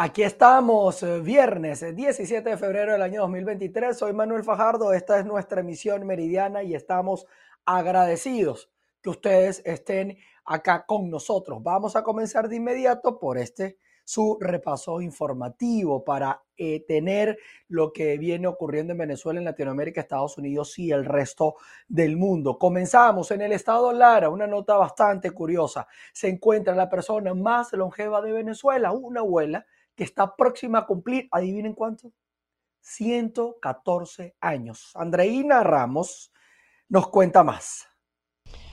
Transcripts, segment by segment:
Aquí estamos, eh, viernes 17 de febrero del año 2023. Soy Manuel Fajardo, esta es nuestra emisión meridiana y estamos agradecidos que ustedes estén acá con nosotros. Vamos a comenzar de inmediato por este su repaso informativo para eh, tener lo que viene ocurriendo en Venezuela, en Latinoamérica, Estados Unidos y el resto del mundo. Comenzamos en el estado Lara, una nota bastante curiosa. Se encuentra la persona más longeva de Venezuela, una abuela que está próxima a cumplir, adivinen cuánto, 114 años. Andreina Ramos nos cuenta más.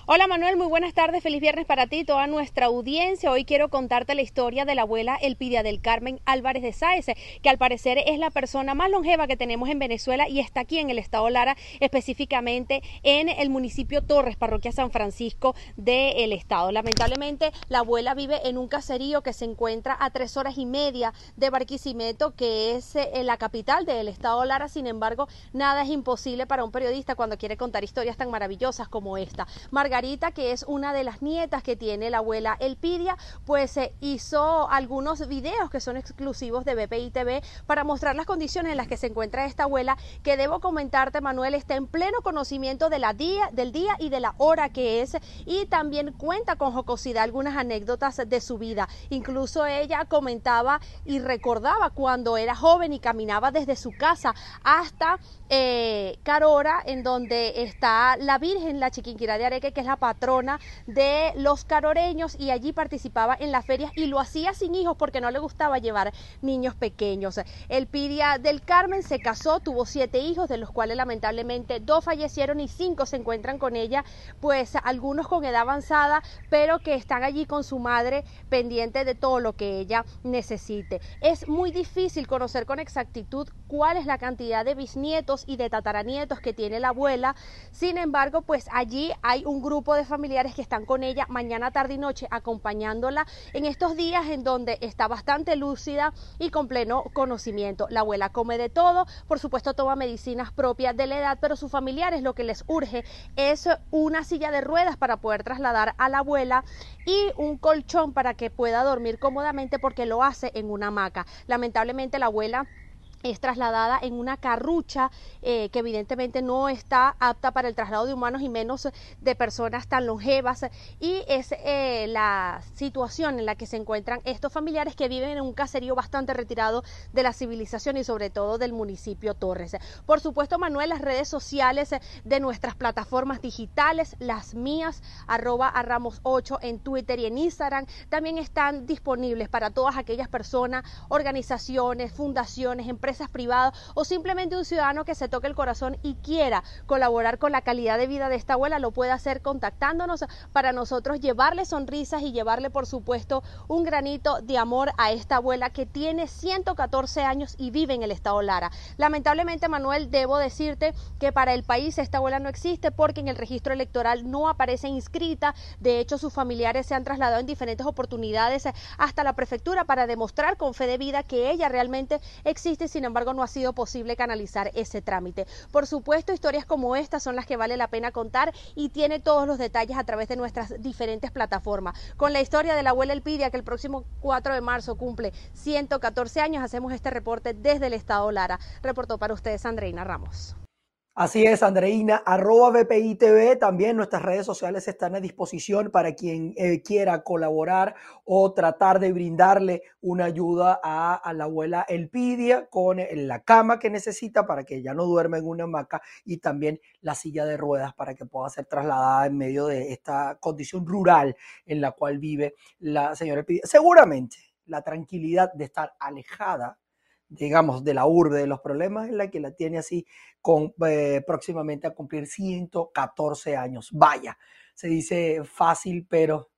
Hola Manuel, muy buenas tardes, feliz viernes para ti y toda nuestra audiencia. Hoy quiero contarte la historia de la abuela Elpidia del Carmen Álvarez de Sáez, que al parecer es la persona más longeva que tenemos en Venezuela y está aquí en el estado Lara, específicamente en el municipio Torres, parroquia San Francisco del estado. Lamentablemente la abuela vive en un caserío que se encuentra a tres horas y media de Barquisimeto, que es eh, la capital del estado Lara. Sin embargo, nada es imposible para un periodista cuando quiere contar historias tan maravillosas como esta. Margarita, que es una de las nietas que tiene la abuela Elpidia, pues se hizo algunos videos que son exclusivos de BPI TV para mostrar las condiciones en las que se encuentra esta abuela, que debo comentarte, Manuel, está en pleno conocimiento de la día, del día y de la hora que es, y también cuenta con jocosidad algunas anécdotas de su vida. Incluso ella comentaba y recordaba cuando era joven y caminaba desde su casa hasta eh, Carora, en donde está la Virgen, la Chiquinquirá de Areque, que la patrona de los caroreños y allí participaba en las ferias y lo hacía sin hijos porque no le gustaba llevar niños pequeños. El Pidia del Carmen se casó, tuvo siete hijos, de los cuales lamentablemente dos fallecieron y cinco se encuentran con ella, pues algunos con edad avanzada, pero que están allí con su madre pendiente de todo lo que ella necesite. Es muy difícil conocer con exactitud cuál es la cantidad de bisnietos y de tataranietos que tiene la abuela. Sin embargo, pues allí hay un grupo grupo de familiares que están con ella mañana, tarde y noche acompañándola en estos días en donde está bastante lúcida y con pleno conocimiento. La abuela come de todo, por supuesto toma medicinas propias de la edad, pero sus familiares lo que les urge es una silla de ruedas para poder trasladar a la abuela y un colchón para que pueda dormir cómodamente porque lo hace en una hamaca. Lamentablemente la abuela es trasladada en una carrucha eh, que evidentemente no está apta para el traslado de humanos y menos de personas tan longevas y es eh, la situación en la que se encuentran estos familiares que viven en un caserío bastante retirado de la civilización y sobre todo del municipio Torres. Por supuesto, Manuel, las redes sociales de nuestras plataformas digitales, las mías, arroba a Ramos 8 en Twitter y en Instagram, también están disponibles para todas aquellas personas, organizaciones, fundaciones, empresas, privadas o simplemente un ciudadano que se toque el corazón y quiera colaborar con la calidad de vida de esta abuela, lo puede hacer contactándonos para nosotros llevarle sonrisas y llevarle, por supuesto, un granito de amor a esta abuela que tiene 114 años y vive en el estado Lara. Lamentablemente, Manuel, debo decirte que para el país esta abuela no existe porque en el registro electoral no aparece inscrita. De hecho, sus familiares se han trasladado en diferentes oportunidades hasta la prefectura para demostrar con fe de vida que ella realmente existe. Sin embargo no ha sido posible canalizar ese trámite. Por supuesto, historias como estas son las que vale la pena contar y tiene todos los detalles a través de nuestras diferentes plataformas. Con la historia de la abuela Elpidia, que el próximo 4 de marzo cumple 114 años, hacemos este reporte desde el estado Lara. Reportó para ustedes Andreina Ramos. Así es, Andreina, arroba BPI TV, también nuestras redes sociales están a disposición para quien eh, quiera colaborar o tratar de brindarle una ayuda a, la abuela Elpidia con la cama que necesita para que ya no duerma en una hamaca y también la silla de ruedas para que pueda ser trasladada en medio de esta condición rural en la cual vive la señora Elpidia. Seguramente la tranquilidad de estar alejada digamos, de la urbe de los problemas, en la que la tiene así con, eh, próximamente a cumplir 114 años. Vaya, se dice fácil, pero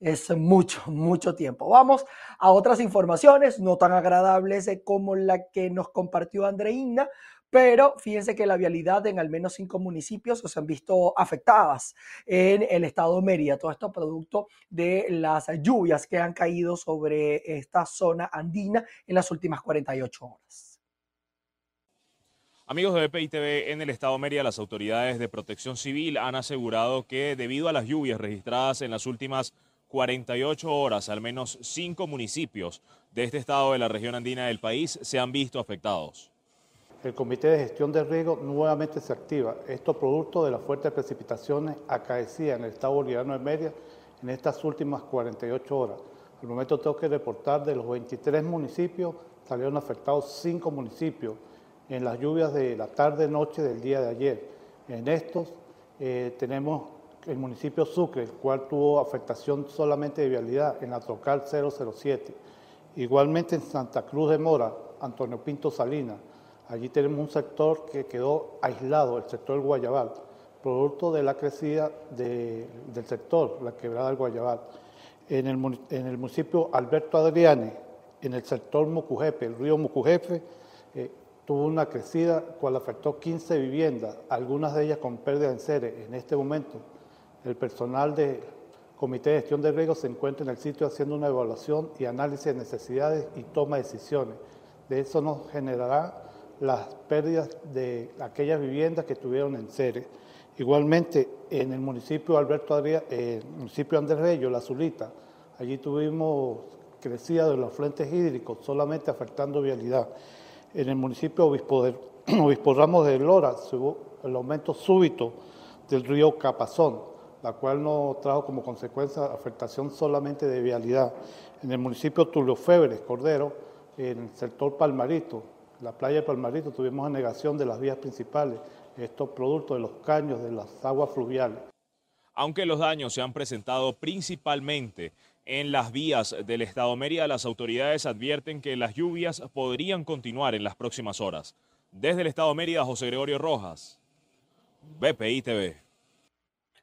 es mucho, mucho tiempo. Vamos a otras informaciones no tan agradables eh, como la que nos compartió Andreina, pero fíjense que la vialidad en al menos cinco municipios se han visto afectadas en el estado de Mérida. Todo esto producto de las lluvias que han caído sobre esta zona andina en las últimas 48 horas. Amigos de BPI TV, en el estado de Mérida, las autoridades de protección civil han asegurado que debido a las lluvias registradas en las últimas 48 horas, al menos cinco municipios de este estado de la región andina del país se han visto afectados. El Comité de Gestión de Riego nuevamente se activa. Esto producto de las fuertes precipitaciones acaecidas en el estado boliviano de Media en estas últimas 48 horas. Al momento tengo que reportar de los 23 municipios, salieron afectados 5 municipios en las lluvias de la tarde-noche del día de ayer. En estos eh, tenemos el municipio Sucre, el cual tuvo afectación solamente de vialidad en la Trocal 007. Igualmente en Santa Cruz de Mora, Antonio Pinto Salinas, Allí tenemos un sector que quedó aislado, el sector del Guayabal, producto de la crecida del sector, la quebrada del Guayabal. En el, municipio Alberto Adriane, en el sector Mucujepe, el río Mucujepe, eh, tuvo una crecida cual afectó 15 viviendas, algunas de ellas con pérdida en seres. En este momento, el personal del Comité de Gestión de Riego se encuentra en el sitio haciendo una evaluación y análisis de necesidades y toma de decisiones. De eso nos generará las pérdidas de aquellas viviendas que estuvieron en Ceres. Igualmente, en el municipio Alberto Adrià, eh, municipio Andrés Bello, La Zulita, allí tuvimos crecida de los frentes hídricos, solamente afectando vialidad. En el municipio Obispo, de, Ramos de Lora el aumento súbito del río Capazón, la cual no trajo como consecuencia afectación solamente de vialidad. En el municipio Tulio Febres, Cordero, en el sector Palmarito, la playa de Palmarito tuvimos negación de las vías principales, estos productos de los caños, de las aguas fluviales. Aunque los daños se han presentado principalmente en las vías del Estado Mérida, las autoridades advierten que las lluvias podrían continuar en las próximas horas. Desde el Estado Mérida, José Gregorio Rojas, BPI TV.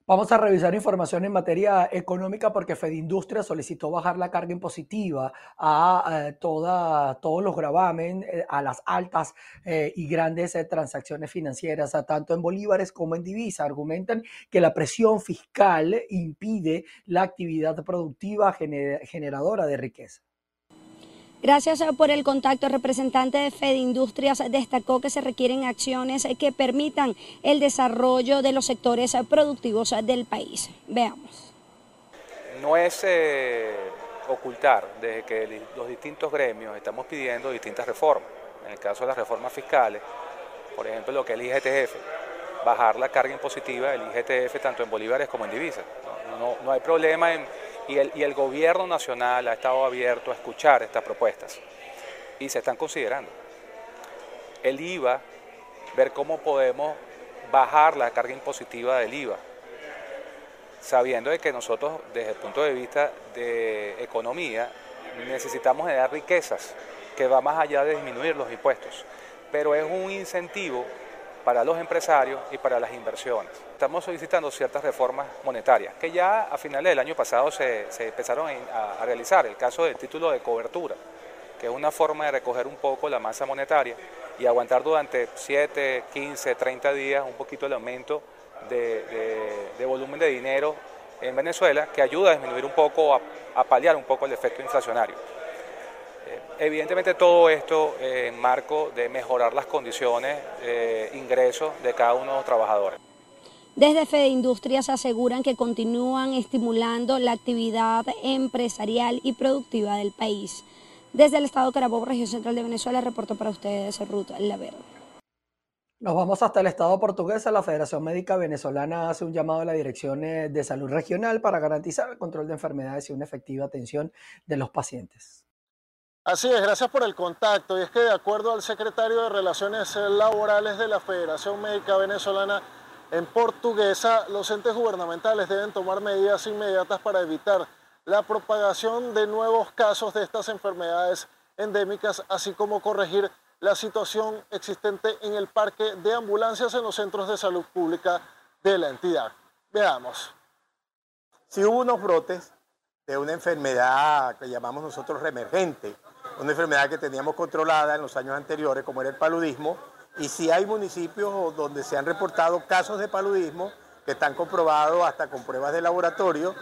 Vamos a revisar información en materia económica porque Fedindustria solicitó bajar la carga impositiva a, eh, todos los gravamen, eh, a las altas eh, y grandes transacciones financieras, tanto en bolívares como en divisa. Argumentan que la presión fiscal impide la actividad productiva generadora de riqueza. Gracias eh, por el contacto. El representante de Fed Industrias destacó que se requieren acciones que permitan el desarrollo de los sectores productivos del país. Veamos. No es eh, ocultar desde que los distintos gremios estamos pidiendo distintas reformas. En el caso de las reformas fiscales, por ejemplo, lo que es el IGTF, bajar la carga impositiva del IGTF tanto en bolívares como en divisas. no, no hay problema en y el, gobierno nacional ha estado abierto a escuchar estas propuestas y se están considerando. El IVA, ver cómo podemos bajar la carga impositiva del IVA, sabiendo de que nosotros desde el punto de vista de economía necesitamos dar riquezas que va más allá de disminuir los impuestos, pero es un incentivo para los empresarios y para las inversiones. Estamos solicitando ciertas reformas monetarias que ya a finales del año pasado se, empezaron a, realizar. El caso del título de cobertura, que es una forma de recoger un poco la masa monetaria y aguantar durante 7, 15, 30 días un poquito el aumento de, volumen de dinero en Venezuela, que ayuda a disminuir un poco, a paliar un poco el efecto inflacionario. Evidentemente todo esto en marco de mejorar las condiciones de ingresos de cada uno de los trabajadores. Desde Fede Industrias aseguran que continúan estimulando la actividad empresarial y productiva del país. Desde el Estado de Carabobo, región central de Venezuela, reporto para ustedes Ruth Laverde. Nos vamos hasta el Estado portugués. La Federación Médica Venezolana hace un llamado a la Dirección de Salud Regional para garantizar el control de enfermedades y una efectiva atención de los pacientes. Así es, gracias por el contacto. Y es que de acuerdo al secretario de Relaciones Laborales de la Federación Médica Venezolana, en portuguesa, los entes gubernamentales deben tomar medidas inmediatas para evitar la propagación de nuevos casos de estas enfermedades endémicas, así como corregir la situación existente en el parque de ambulancias en los centros de salud pública de la entidad. Veamos. Si hubo unos brotes de una enfermedad que llamamos nosotros reemergente, una enfermedad que teníamos controlada en los años anteriores, como era el paludismo, y si hay municipios donde se han reportado casos de paludismo que están comprobados hasta con pruebas de laboratorio,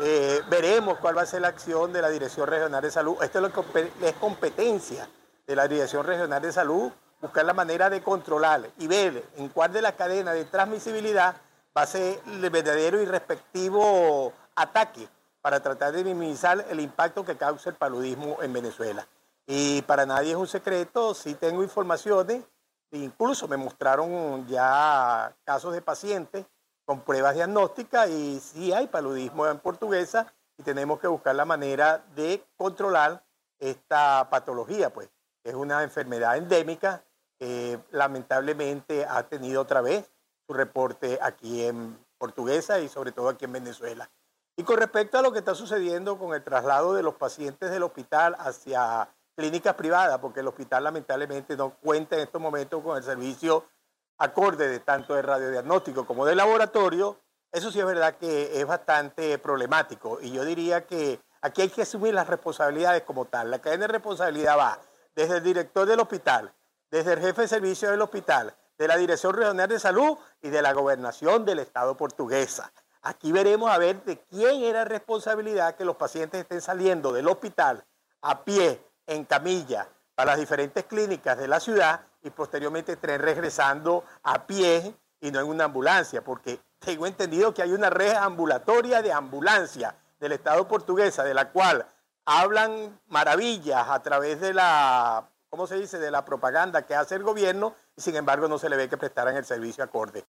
eh, veremos cuál va a ser la acción de la Dirección Regional de Salud. Esto es, lo que es competencia de la Dirección Regional de Salud, buscar la manera de controlar y ver en cuál de la cadena de transmisibilidad va a ser el verdadero y respectivo ataque para tratar de minimizar el impacto que causa el paludismo en Venezuela. Y para nadie es un secreto, sí tengo informaciones, incluso me mostraron ya casos de pacientes con pruebas diagnósticas y sí hay paludismo en portuguesa y tenemos que buscar la manera de controlar esta patología, pues es una enfermedad endémica que lamentablemente ha tenido otra vez su reporte aquí en Portuguesa y sobre todo aquí en Venezuela. Y con respecto a lo que está sucediendo con el traslado de los pacientes del hospital hacia clínicas privadas, porque el hospital lamentablemente no cuenta en estos momentos con el servicio acorde de tanto de radiodiagnóstico como de laboratorio, eso sí es verdad que es bastante problemático. Y yo diría que aquí hay que asumir las responsabilidades como tal. La cadena de responsabilidad va desde el director del hospital, desde el jefe de servicio del hospital, de la Dirección Regional de Salud y de la Gobernación del Estado portuguesa. Aquí veremos a ver de quién era responsabilidad que los pacientes estén saliendo del hospital a pie, en camilla, para las diferentes clínicas de la ciudad y posteriormente estén regresando a pie y no en una ambulancia, porque tengo entendido que hay una red ambulatoria de ambulancia del Estado portuguesa, de la cual hablan maravillas a través de la, ¿cómo se dice?, de la propaganda que hace el gobierno y sin embargo no se le ve que prestaran el servicio acorde.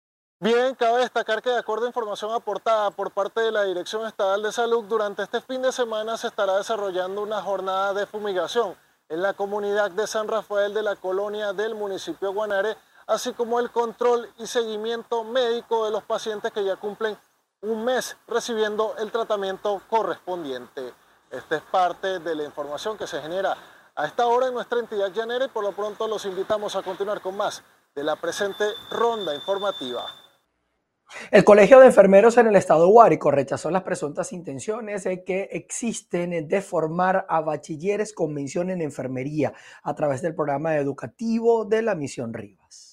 Bien, cabe destacar que de acuerdo a información aportada por parte de la Dirección Estatal de Salud, durante este fin de semana se estará desarrollando una jornada de fumigación en la comunidad de San Rafael de la colonia del municipio de Guanare, así como el control y seguimiento médico de los pacientes que ya cumplen un mes recibiendo el tratamiento correspondiente. Esta es parte de la información que se genera a esta hora en nuestra entidad llanera y por lo pronto los invitamos a continuar con más de la presente ronda informativa. El Colegio de Enfermeros en el Estado de Guárico rechazó las presuntas intenciones que existen de formar a bachilleres con mención en enfermería a través del programa educativo de la Misión Rivas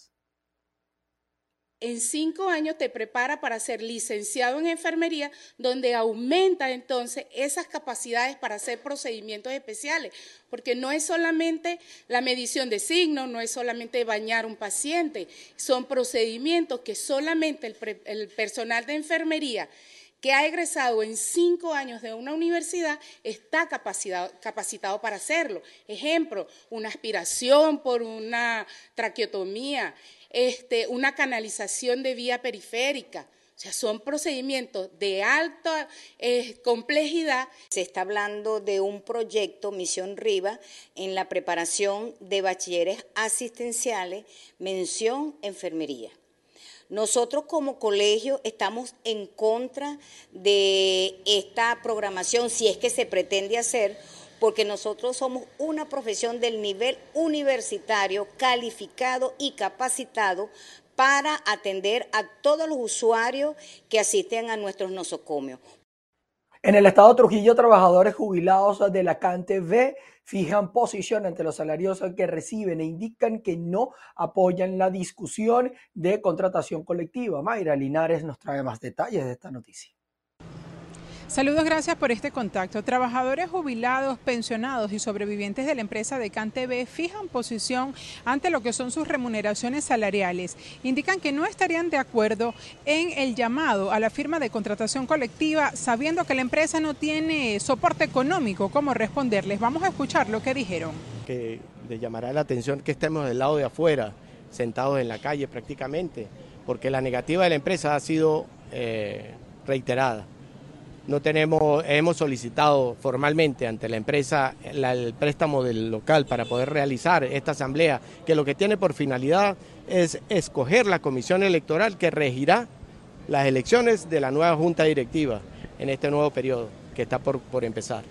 en cinco años te prepara para ser licenciado en enfermería, donde aumenta entonces esas capacidades para hacer procedimientos especiales, porque no es solamente la medición de signos, no es solamente bañar un paciente, son procedimientos que solamente el, personal de enfermería que ha egresado en cinco años de una universidad está capacitado, capacitado, para hacerlo. Ejemplo, una aspiración por una traqueotomía, este, una canalización de vía periférica. O sea, son procedimientos de alta eh, complejidad. Se está hablando de un proyecto Misión Riva en la preparación de bachilleres asistenciales, mención enfermería. Nosotros como colegio estamos en contra de esta programación, si es que se pretende hacer, porque nosotros somos una profesión del nivel universitario calificado y capacitado para atender a todos los usuarios que asisten a nuestros nosocomios. En el estado de Trujillo, trabajadores jubilados de la Cante B fijan posición ante los salarios que reciben e indican que no apoyan la discusión de contratación colectiva. Mayra Linares nos trae más detalles de esta noticia. Saludos, gracias por este contacto. Trabajadores jubilados, pensionados y sobrevivientes de la empresa de CanTV fijan posición ante lo que son sus remuneraciones salariales. Indican que no estarían de acuerdo en el llamado a la firma de contratación colectiva, sabiendo que la empresa no tiene soporte económico. ¿Cómo responderles? Vamos a escuchar lo que dijeron. Que le llamará la atención que estemos del lado de afuera, sentados en la calle prácticamente, porque la negativa de la empresa ha sido eh, reiterada no tenemos, hemos solicitado formalmente ante la empresa el préstamo del local para poder realizar esta asamblea, que lo que tiene por finalidad es escoger la comisión electoral que regirá las elecciones de la nueva junta directiva en este nuevo periodo que está por, empezar.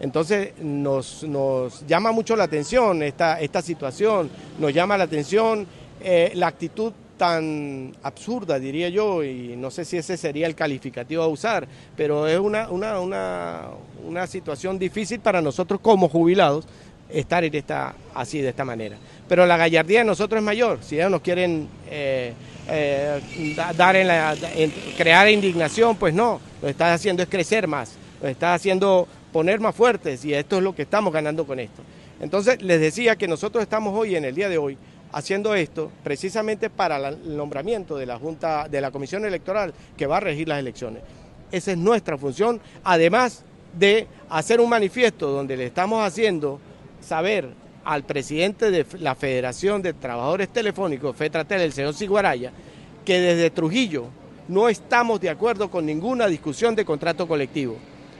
Entonces nos, llama mucho la atención esta, esta situación, nos llama la atención eh, la actitud tan absurda, diría yo, y no sé si ese sería el calificativo a usar, pero es una, una, una, situación difícil para nosotros como jubilados estar en esta, así, de esta manera. Pero la gallardía de nosotros es mayor. Si ellos nos quieren eh, eh, dar en la, crear indignación, pues no. Lo que estás haciendo es crecer más. Lo que estás haciendo poner más fuertes y esto es lo que estamos ganando con esto. Entonces les decía que nosotros estamos hoy, en el día de hoy, haciendo esto precisamente para el nombramiento de la Junta, de la Comisión Electoral que va a regir las elecciones. Esa es nuestra función, además de hacer un manifiesto donde le estamos haciendo saber al presidente de la Federación de Trabajadores Telefónicos, FETRATEL, el señor Siguaraya, que desde Trujillo no estamos de acuerdo con ninguna discusión de contrato colectivo.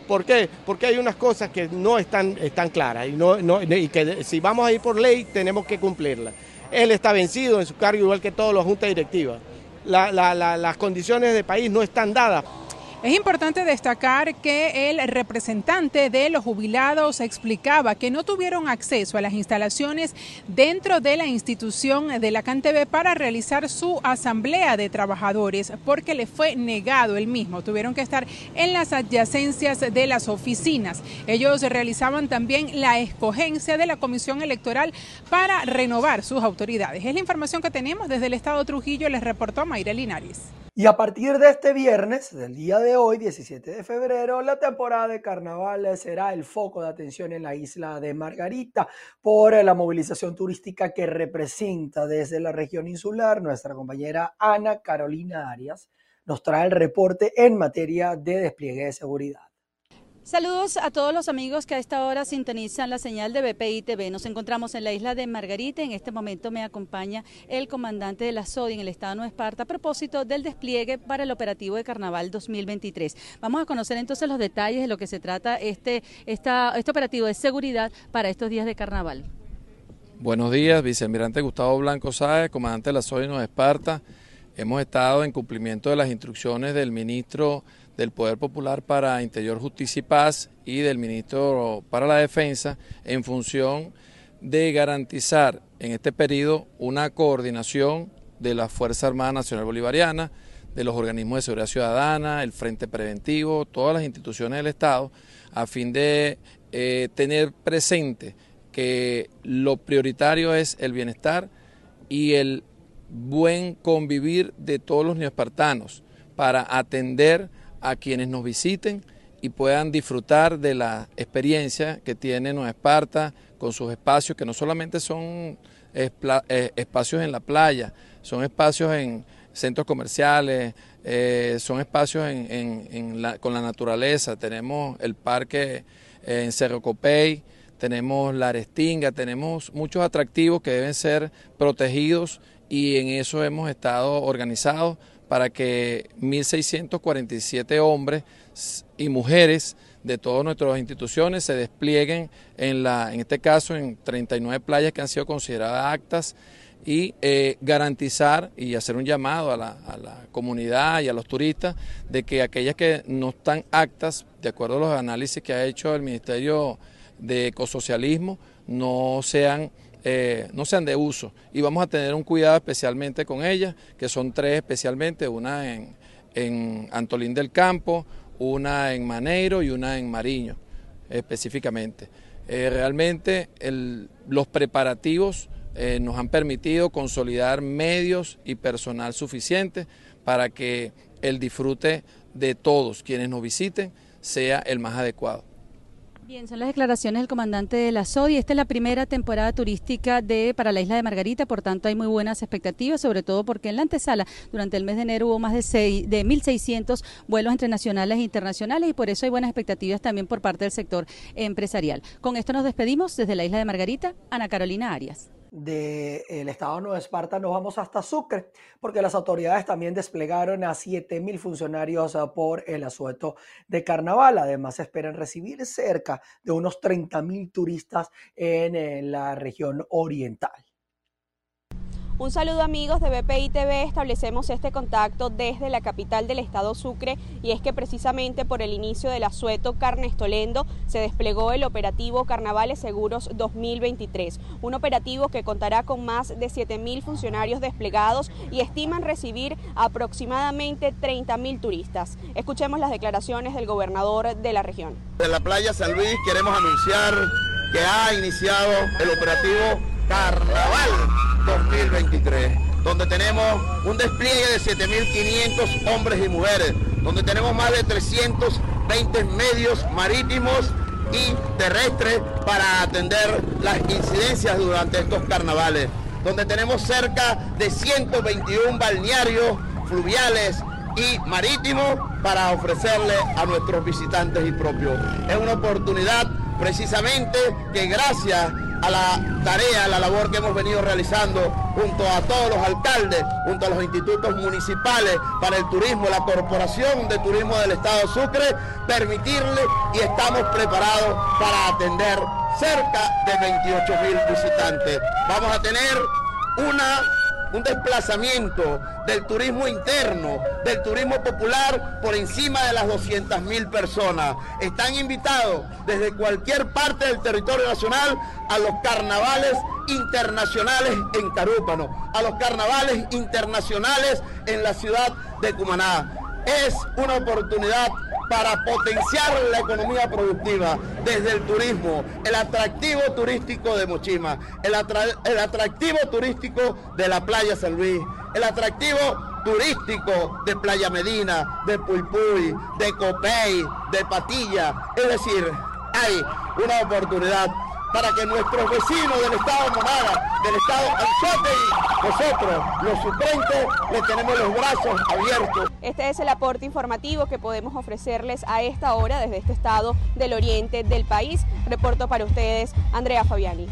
¿Por qué? Porque hay unas cosas que no están, están claras y, y que si vamos a ir por ley tenemos que cumplirlas. Él está vencido en su cargo igual que todos los juntas directivas. las condiciones de país no están dadas. Es importante destacar que el representante de los jubilados explicaba que no tuvieron acceso a las instalaciones dentro de la institución de la CanTV para realizar su asamblea de trabajadores porque le fue negado el mismo. Tuvieron que estar en las adyacencias de las oficinas. Ellos realizaban también la escogencia de la comisión electoral para renovar sus autoridades. Es la información que tenemos desde el Estado Trujillo, les reportó Mayra Linares. Y a partir de este viernes, del día de hoy, 17 de febrero, la temporada de carnaval será el foco de atención en la isla de Margarita por la movilización turística que representa desde la región insular. Nuestra compañera Ana Carolina Arias nos trae el reporte en materia de despliegue de seguridad. Saludos a todos los amigos que a esta hora sintonizan la señal de BPI TV. Nos encontramos en la isla de Margarita. En este momento me acompaña el comandante de la SODI en el estado de Nueva Esparta a propósito del despliegue para el operativo de Carnaval 2023. Vamos a conocer entonces los detalles de lo que se trata este, este operativo de seguridad para estos días de Carnaval. Buenos días, vicealmirante Gustavo Blanco Sáez, comandante de la SODI Nueva Esparta. Hemos estado en cumplimiento de las instrucciones del ministro del Poder Popular para Interior, Justicia y Paz y del Ministro para la Defensa en función de garantizar en este periodo una coordinación de la Fuerza Armada Nacional Bolivariana, de los organismos de seguridad ciudadana, el Frente Preventivo, todas las instituciones del Estado, a fin de eh, tener presente que lo prioritario es el bienestar y el buen convivir de todos los neoespartanos para atender a quienes nos visiten y puedan disfrutar de la experiencia que tiene Nueva Esparta con sus espacios, que no solamente son eh, espacios en la playa, son espacios en centros comerciales, eh, son espacios con la naturaleza. Tenemos el parque eh, en Cerro Copey, tenemos la Arestinga, tenemos muchos atractivos que deben ser protegidos y en eso hemos estado organizados para que 1.647 hombres y mujeres de todas nuestras instituciones se desplieguen en, la, en este caso en 39 playas que han sido consideradas actas y eh, garantizar y hacer un llamado a la, a la, comunidad y a los turistas de que aquellas que no están actas, de acuerdo a los análisis que ha hecho el Ministerio de Ecosocialismo, no sean eh, no sean de uso y vamos a tener un cuidado especialmente con ellas, que son tres especialmente, una en, en Antolín del Campo, una en Maneiro y una en Mariño específicamente. Eh, realmente los preparativos eh, nos han permitido consolidar medios y personal suficiente para que el disfrute de todos quienes nos visiten sea el más adecuado. Bien, son las declaraciones del comandante de la SODI. Esta es la primera temporada turística de para la isla de Margarita, por tanto hay muy buenas expectativas, sobre todo porque en la antesala durante el mes de enero hubo más de, de 1.600 vuelos entre nacionales e internacionales y por eso hay buenas expectativas también por parte del sector empresarial. Con esto nos despedimos desde la isla de Margarita, Ana Carolina Arias del estado de Nueva Esparta nos vamos hasta Sucre, porque las autoridades también desplegaron a 7.000 funcionarios ah, por el asueto de carnaval. Además, esperan recibir cerca de unos 30.000 turistas en la región oriental. Un saludo amigos de BPI TV, establecemos este contacto desde la capital del estado Sucre y es que precisamente por el inicio del asueto Carnestolendo se desplegó el operativo Carnavales Seguros 2023, un operativo que contará con más de 7.000 funcionarios desplegados y estiman recibir aproximadamente 30.000 turistas. Escuchemos las declaraciones del gobernador de la región. De la playa San Luis queremos anunciar que ha iniciado el operativo Carnaval 2023, donde tenemos un despliegue de 7.500 hombres y mujeres, donde tenemos más de 320 medios marítimos y terrestres para atender las incidencias durante estos carnavales, donde tenemos cerca de 121 balnearios fluviales y marítimo para ofrecerle a nuestros visitantes y propios. Es una oportunidad precisamente que gracias a la tarea, a la labor que hemos venido realizando junto a todos los alcaldes, junto a los institutos municipales para el turismo, la Corporación de Turismo del Estado de Sucre, permitirle y estamos preparados para atender cerca de 28 mil visitantes. Vamos a tener una un desplazamiento del turismo interno, del turismo popular por encima de las 200 mil personas. Están invitados desde cualquier parte del territorio nacional a los carnavales internacionales en Carúpano, a los carnavales internacionales en la ciudad de Cumaná. Es una oportunidad para potenciar la economía productiva desde el turismo, el atractivo turístico de Mochima, el, el atractivo turístico de la playa San Luis, el atractivo turístico de Playa Medina, de Puypuy, de Copey, de Patilla. Es decir, hay una oportunidad para que nuestros vecinos del estado Monaga, del estado y nosotros, los suplentes, les tenemos los brazos abiertos. Este es el aporte informativo que podemos ofrecerles a esta hora desde este estado del oriente del país. Reporto para ustedes, Andrea Fabiani.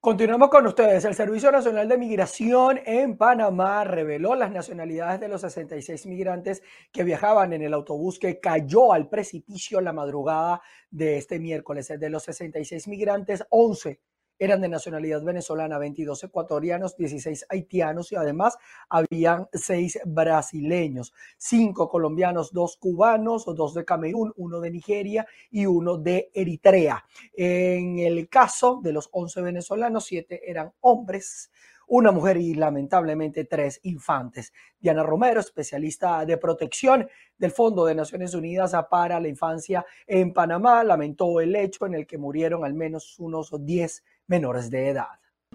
Continuamos con ustedes. El Servicio Nacional de Migración en Panamá reveló las nacionalidades de los 66 migrantes que viajaban en el autobús que cayó al precipicio la madrugada de este miércoles. De los 66 migrantes, 11 eran de nacionalidad venezolana, 22 ecuatorianos, 16 haitianos y además habían 6 brasileños, 5 colombianos, 2 cubanos, 2 de Camerún, 1 de Nigeria y 1 de Eritrea. En el caso de los 11 venezolanos, 7 eran hombres, una mujer y lamentablemente tres infantes. Diana Romero, especialista de protección del Fondo de Naciones Unidas para la Infancia en Panamá, lamentó el hecho en el que murieron al menos unos 10 menores de edad.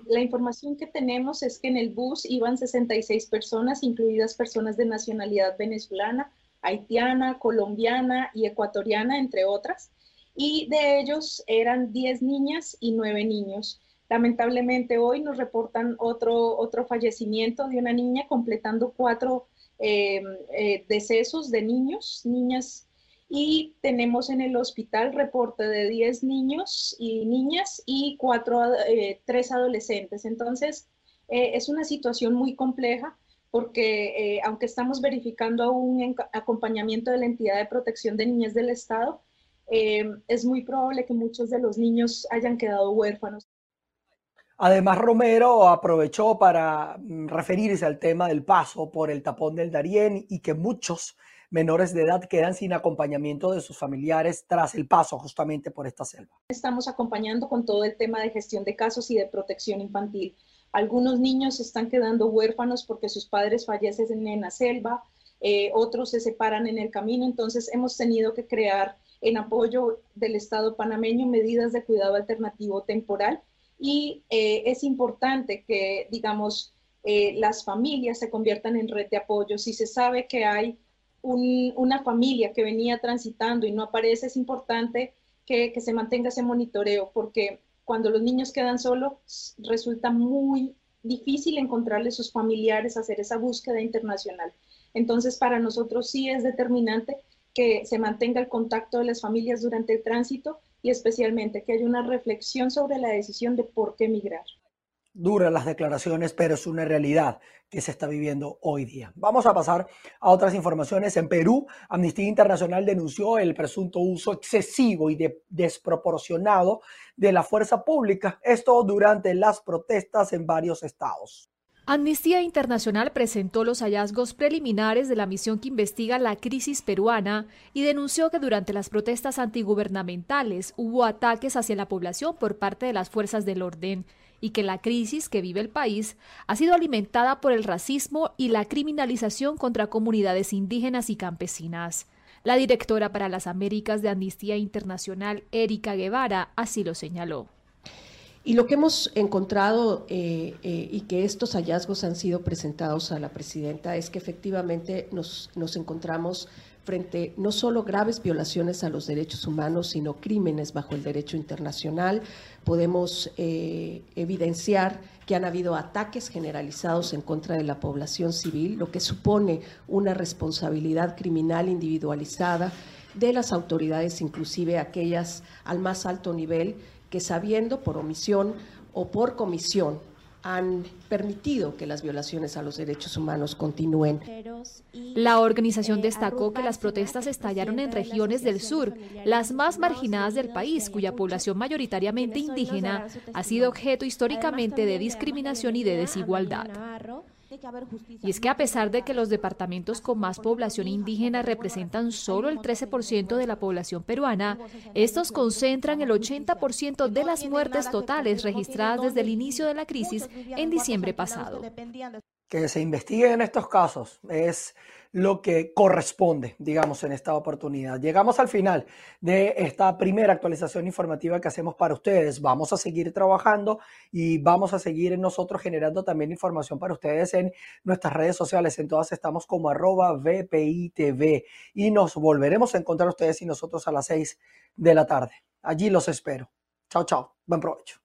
La información que tenemos es que en el bus iban 66 personas, incluidas personas de nacionalidad venezolana, haitiana, colombiana y ecuatoriana, entre otras, y de ellos eran 10 niñas y 9 niños. Lamentablemente hoy nos reportan otro, otro fallecimiento de una niña, completando cuatro eh, eh, decesos de niños, niñas y tenemos en el hospital reporte de 10 niños y niñas y cuatro, eh, tres adolescentes. Entonces, eh, es una situación muy compleja porque eh, aunque estamos verificando un acompañamiento de la entidad de protección de niñas del Estado, es muy probable que muchos de los niños hayan quedado huérfanos. Además, Romero aprovechó para mm, referirse al tema del paso por el tapón del Darién y que muchos menores de edad quedan sin acompañamiento de sus familiares tras el paso justamente por esta selva. Estamos acompañando con todo el tema de gestión de casos y de protección infantil. Algunos niños están quedando huérfanos porque sus padres fallecen en la selva, eh, otros se separan en el camino, entonces hemos tenido que crear en apoyo del Estado panameño medidas de cuidado alternativo temporal y eh, es importante que, digamos, eh, las familias se conviertan en red de apoyo. Si se sabe que hay una familia que venía transitando y no aparece, es importante que, se mantenga ese monitoreo, porque cuando los niños quedan solos, resulta muy difícil encontrarle sus familiares, hacer esa búsqueda internacional. Entonces, para nosotros sí es determinante que se mantenga el contacto de las familias durante el tránsito y especialmente que haya una reflexión sobre la decisión de por qué migrar duras las declaraciones, pero es una realidad que se está viviendo hoy día. Vamos a pasar a otras informaciones. En Perú, Amnistía Internacional denunció el presunto uso excesivo y desproporcionado de la fuerza pública, esto durante las protestas en varios estados. Amnistía Internacional presentó los hallazgos preliminares de la misión que investiga la crisis peruana y denunció que durante las protestas antigubernamentales hubo ataques hacia la población por parte de las fuerzas del orden y que la crisis que vive el país ha sido alimentada por el racismo y la criminalización contra comunidades indígenas y campesinas. La directora para las Américas de Amnistía Internacional, Erika Guevara, así lo señaló. Y lo que hemos encontrado eh, eh, y que estos hallazgos han sido presentados a la presidenta es que efectivamente nos, nos encontramos frente no solo graves violaciones a los derechos humanos, sino crímenes bajo el derecho internacional. Podemos eh, evidenciar que han habido ataques generalizados en contra de la población civil, lo que supone una responsabilidad criminal individualizada de las autoridades, inclusive aquellas al más alto nivel, que sabiendo por omisión o por comisión han permitido que las violaciones a los derechos humanos continúen. La organización destacó que las protestas estallaron en regiones del sur, las más marginadas del país, cuya población mayoritariamente indígena ha sido objeto históricamente de discriminación y de desigualdad. Y es que a pesar de que los departamentos con más población indígena representan solo el 13% de la población peruana, estos concentran el 80% de las muertes totales registradas desde el inicio de la crisis en diciembre pasado. Que se investiguen estos casos es lo que corresponde, digamos, en esta oportunidad. Llegamos al final de esta primera actualización informativa que hacemos para ustedes. Vamos a seguir trabajando y vamos a seguir nosotros generando también información para ustedes en nuestras redes sociales. En todas estamos como arroba VPITV y nos volveremos a encontrar ustedes y nosotros a las 6 de la tarde. Allí los espero. Chao, chao. Buen provecho.